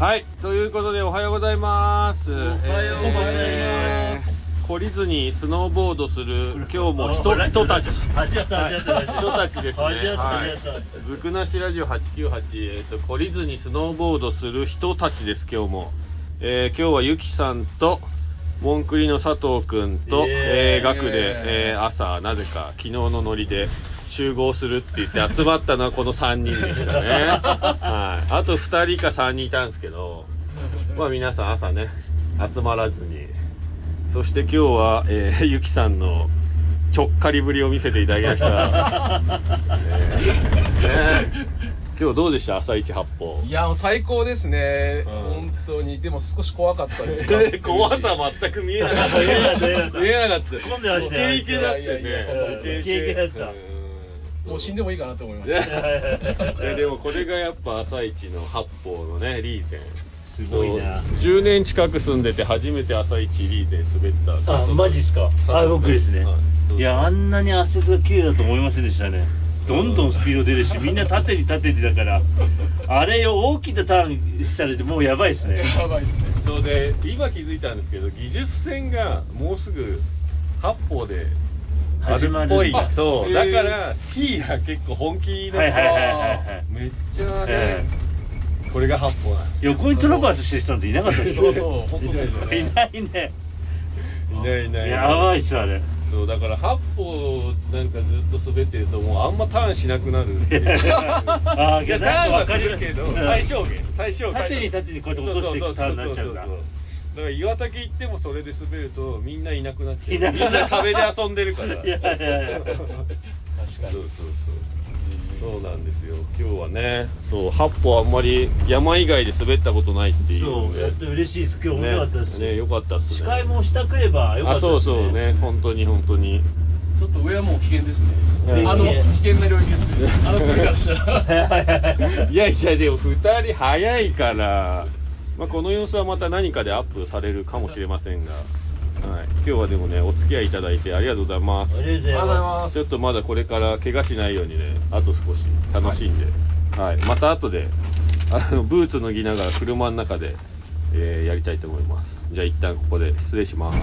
はいということでおはようございます。おはようございます。懲りずにスノーボードする今日も人人たち。人たちですね。はい。ずくなしラジオ898えっ、と懲りずにスノーボードする人たちです今日も、えー今日はゆきさんとモンクリの佐藤くんと、えー学で、えー朝なぜか昨日のノリで集合するって言って集まったのはこの3人でしたね。はい。あと2人か3人いたんですけどまあ皆さん朝ね集まらずに。そして今日は、えー、ゆきさんのちょっかりぶりを見せていただきました、え ーね。今日どうでした？朝一八歩いやもう最高ですね、うん。本当に。でも少し怖かったです 怖さ全く見えなかった見えなかった。見えなかった。したよイケイケだっイケイケだった。うんもう死んでもいいかなと思いました。いやでもこれがやっぱ朝一の八方のねリーゼン。すごいな。10年近く住んでて初めて朝一リーゼン滑った。あマジっすか？あ僕ですね。はい。いやあんなに圧雪が綺麗だと思いませんでしたねどんどんスピード出るしみんな縦に縦にだからあれを大きなターンしたらもうやばいっすね。やばいですね。そうで今気づいたんですけど技術戦がもうすぐ八方であ始まるるっぽい。あそう、だからスキーが結構本気の人はいはいはいはいはい。めっちゃね、えこれが八方なんですよ。横にトラバースしてる人なんていなかったですそうそう本当そうですよ いねないね。いないいない。やばいっすあれそうだから八方なんかずっと滑ってるともうあんまターンしなくなるっていう。ああいやターンはするけど最小限最小限。縦に縦にこうやって落としていくターンになっちゃうんだだから岩竹行ってもそれで滑るとみんないなくなっちゃういなくなる。みんな壁で遊んでるから。いやいやいや。確かそうそうそうそうなんですよ。今日はねそう八歩あんまり山以外で滑ったことないっていうそうやって嬉しいです。今日面白かったです。ねねよかったっすね。司会もしたくればよかったですあそうそうね。本当に本当に。にちょっと上はもう危険ですね。うんあの危険な領域ですね。あの滑り方したら。いやいやでも2人早いから、まあ、この様子はまた何かでアップされるかもしれませんが、はい、今日はでもねお付き合いいただいてありがとうございます。ありがとうございまます。ちょっとまだこれから怪我しないようにねあと少し楽しんで、はい。また後であのブーツ脱ぎながら車の中で、えーやりたいと思います。じゃあ一旦ここで失礼します。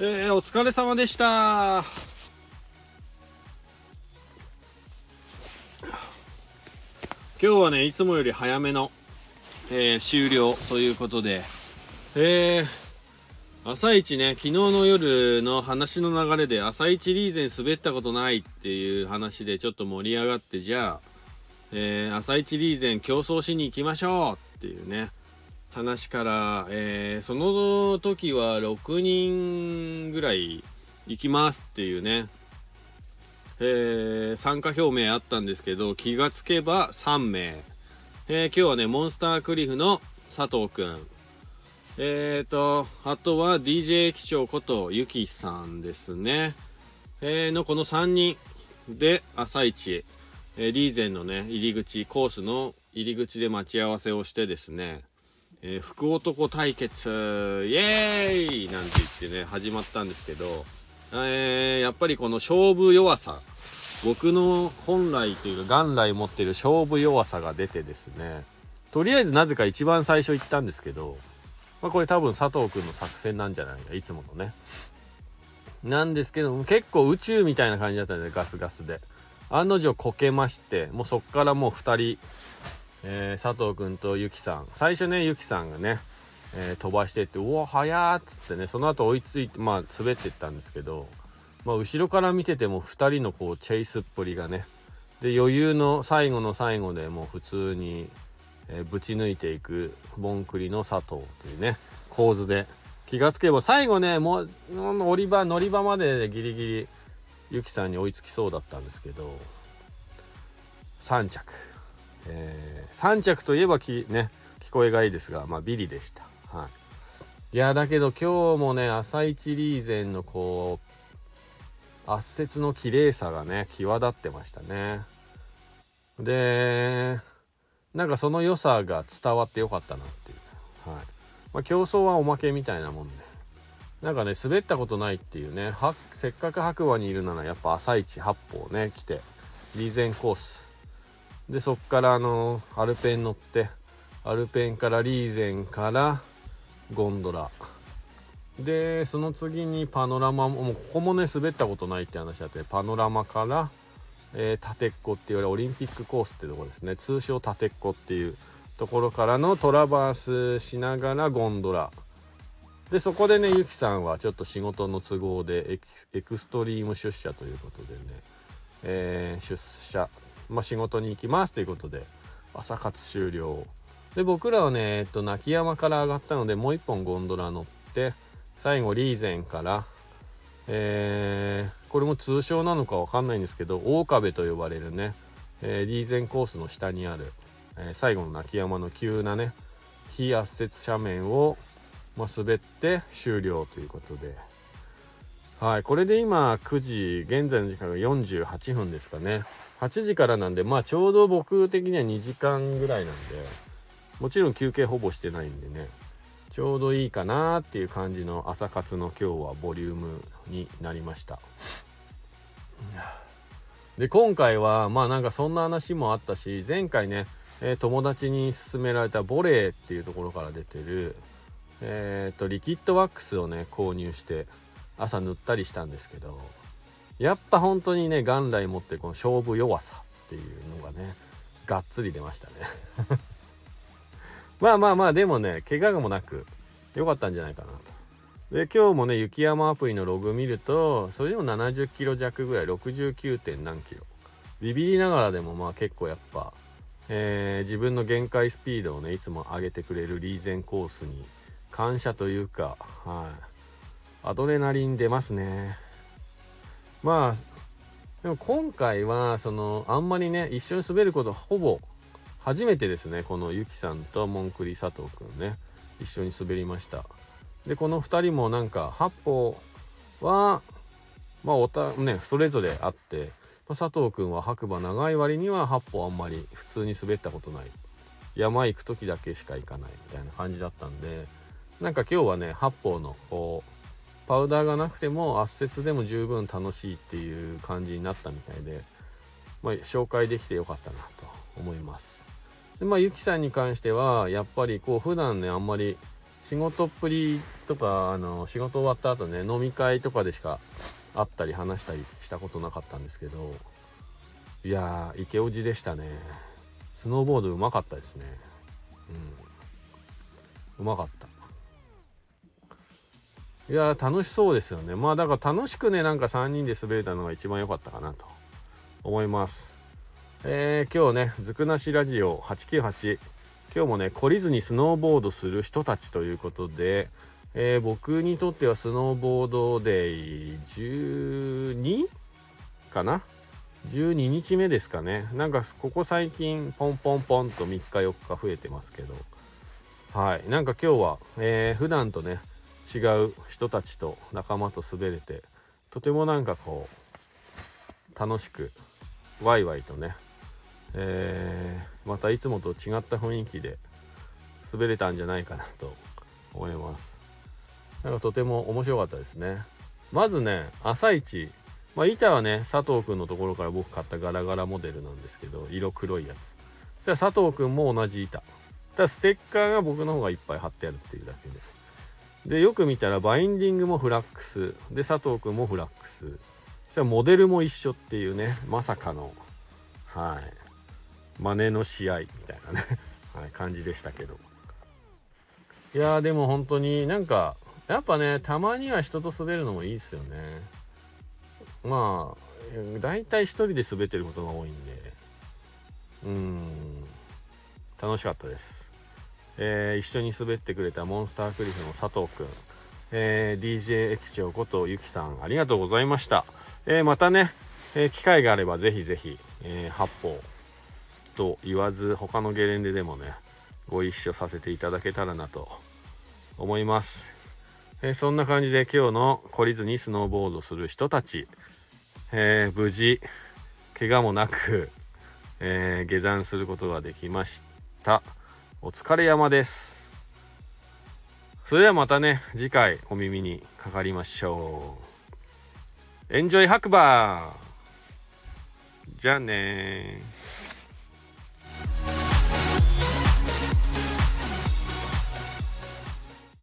えー、お疲れ様でした。今日はねいつもより早めの、えー終了ということで。えー、朝一ね昨日の夜の話の流れで朝一リーゼン滑ったことないっていう話でちょっと盛り上がってじゃあ、えー朝一リーゼン競争しに行きましょうっていうね話から、えーその時は6人ぐらい行きますっていうねえー参加表明あったんですけど気がつけば3名、えー今日はねモンスタークリフの佐藤くん。えーとあとは DJ 機長ことゆきさんですね、えーのこの3人で朝一、えーリーゼンのね入り口コースの入り口で待ち合わせをしてですねえー福男対決イエーイなんて言ってね始まったんですけど、えーやっぱりこの勝負弱さ僕の本来というか元来持ってる勝負弱さが出てですねとりあえずなぜか一番最初言ったんですけど、まあ、これ多分佐藤君の作戦なんじゃないかいつものね。なんですけども結構宇宙みたいな感じだったんでガスガスで。案の定こけましてもうそっからもう2人えー佐藤君とゆきさん。最初ねゆきさんがね、えー飛ばしてって「うわ速っ」つってねその後追いついてまあ滑ってったんですけど、まあ、後ろから見てても2人のこうチェイスっぷりがねで余裕の最後の最後でもう普通に、えーぶち抜いていくボンクリの佐藤というね構図で気がつけば最後ねもう乗り場乗り場までギリギリゆきさんに追いつきそうだったんですけど3着。えー3着といえばきね聞こえがいいですが、まあ、ビリでした。はい、いやだけど今日もね朝一リーゼンのこう圧雪の綺麗さがね際立ってましたね。でなんかその良さが伝わってよかったなっていう。はいまあ、競争はおまけみたいなもんで、なんかね滑ったことないっていうねはせっかく白馬にいるならやっぱ朝一八歩ね来てリーゼンコースでそっからあのアルペン乗ってアルペンからリーゼンからゴンドラでその次にパノラマももうここもね滑ったことないって話だってパノラマから、えー、立てっこって言われオリンピックコースってとこですね。通称立てっこっていうところからのトラバースしながらゴンドラ。でそこでねゆきさんはちょっと仕事の都合でエキエクストリーム出社ということでね、えー出社、まあ、仕事に行きますということで朝活終了。で僕らはね、えっと、泣き山から上がったのでもう一本ゴンドラ乗って最後リーゼンから、えーこれも通称なのかわかんないんですけど大壁と呼ばれるね、えーリーゼンコースの下にある、えー最後の泣き山の急なね非圧雪斜面を、まあ、滑って終了ということで。はい、これで今9時現在の時間が48分ですかね8時からなんでまあちょうど僕的には2時間ぐらいなんでもちろん休憩ほぼしてないんでねちょうどいいかなっていう感じの朝活の今日はボリュームになりました。で今回はまあなんかそんな話もあったし前回ね、えー友達に勧められたボレーっていうところから出てるえー、とリキッドワックスをね購入して朝塗ったりしたんですけどやっぱ本当にね元来持ってこの勝負弱さっていうのがねがっつり出ましたね。まあまあまあでもね怪我もなく良かったんじゃないかなと。で今日もね雪山アプリのログ見るとそれでも70キロ弱ぐらい 69. 点何キロ。ビビりながらでもまあ結構やっぱ、えー自分の限界スピードをねいつも上げてくれるリーゼンコースに感謝というかはい。アドレナリン出ますね。まあでも今回はそのあんまりね一緒に滑ることほぼ初めてですねこのゆきさんとモンクリ佐藤くんね。一緒に滑りました。でこの2人もなんか八歩はまあおたねそれぞれあって、まあ佐藤くんは白馬長い割には八歩あんまり普通に滑ったことない。山行く時だけしか行かないみたいな感じだったんでなんか今日はね八方のこうパウダーがなくても圧雪でも十分楽しいっていう感じになったみたいで、まあ、紹介できてよかったなと。思います。でまあゆきさんに関してはやっぱりこう普段ねあんまり仕事っぷりとかあの仕事終わった後ね飲み会とかでしか会ったり話したりしたことなかったんですけどいやーイケオジでしたね。スノーボードうまかったですね。うん。うまかった。いや楽しそうですよね。まあだから楽しくねなんか3人で滑れたのが一番良かったかなと思います。えー、今日ねずくなしラジオ898今日もね懲りずにスノーボードする人たちということで、えー僕にとってはスノーボードデイ 12? かな？12日目ですかね。なんかここ最近ポンポンポンと3日4日増えてますけど。はい。なんか今日は、えー普段とね違う人たちと仲間と滑れてとてもなんかこう楽しくワイワイとね、えーまたいつもと違った雰囲気で滑れたんじゃないかなと思います。なんかとても面白かったですね。まずね朝一。まあ板はね佐藤くんのところから僕買ったガラガラモデルなんですけど色黒いやつ。じゃあ佐藤くんも同じ板。ただステッカーが僕の方がいっぱい貼ってあるっていうだけで。でよく見たらバインディングもフラックス。で佐藤くんもフラックス。そしたらモデルも一緒っていうねまさかの。はい。真似の試合みたいなね、はい、感じでしたけど。いやでも本当になんかやっぱねたまには人と滑るのもいいですよね。まあ大体一人で滑ってることが多いんで。うん。楽しかったです。えー一緒に滑ってくれたモンスタークリフの佐藤くん、えー DJ 駅長ことゆきさんありがとうございました、えーまたね、え機会があればぜひぜひ、えー八方と言わず他のゲレンデでもねご一緒させていただけたらなと思います、えそんな感じで今日の懲りずにスノーボードする人たち、えー無事怪我もなく、えー下山することができました。お疲れ山です。それではまたね次回お耳にかかりましょう。エンジョイ白馬じゃあね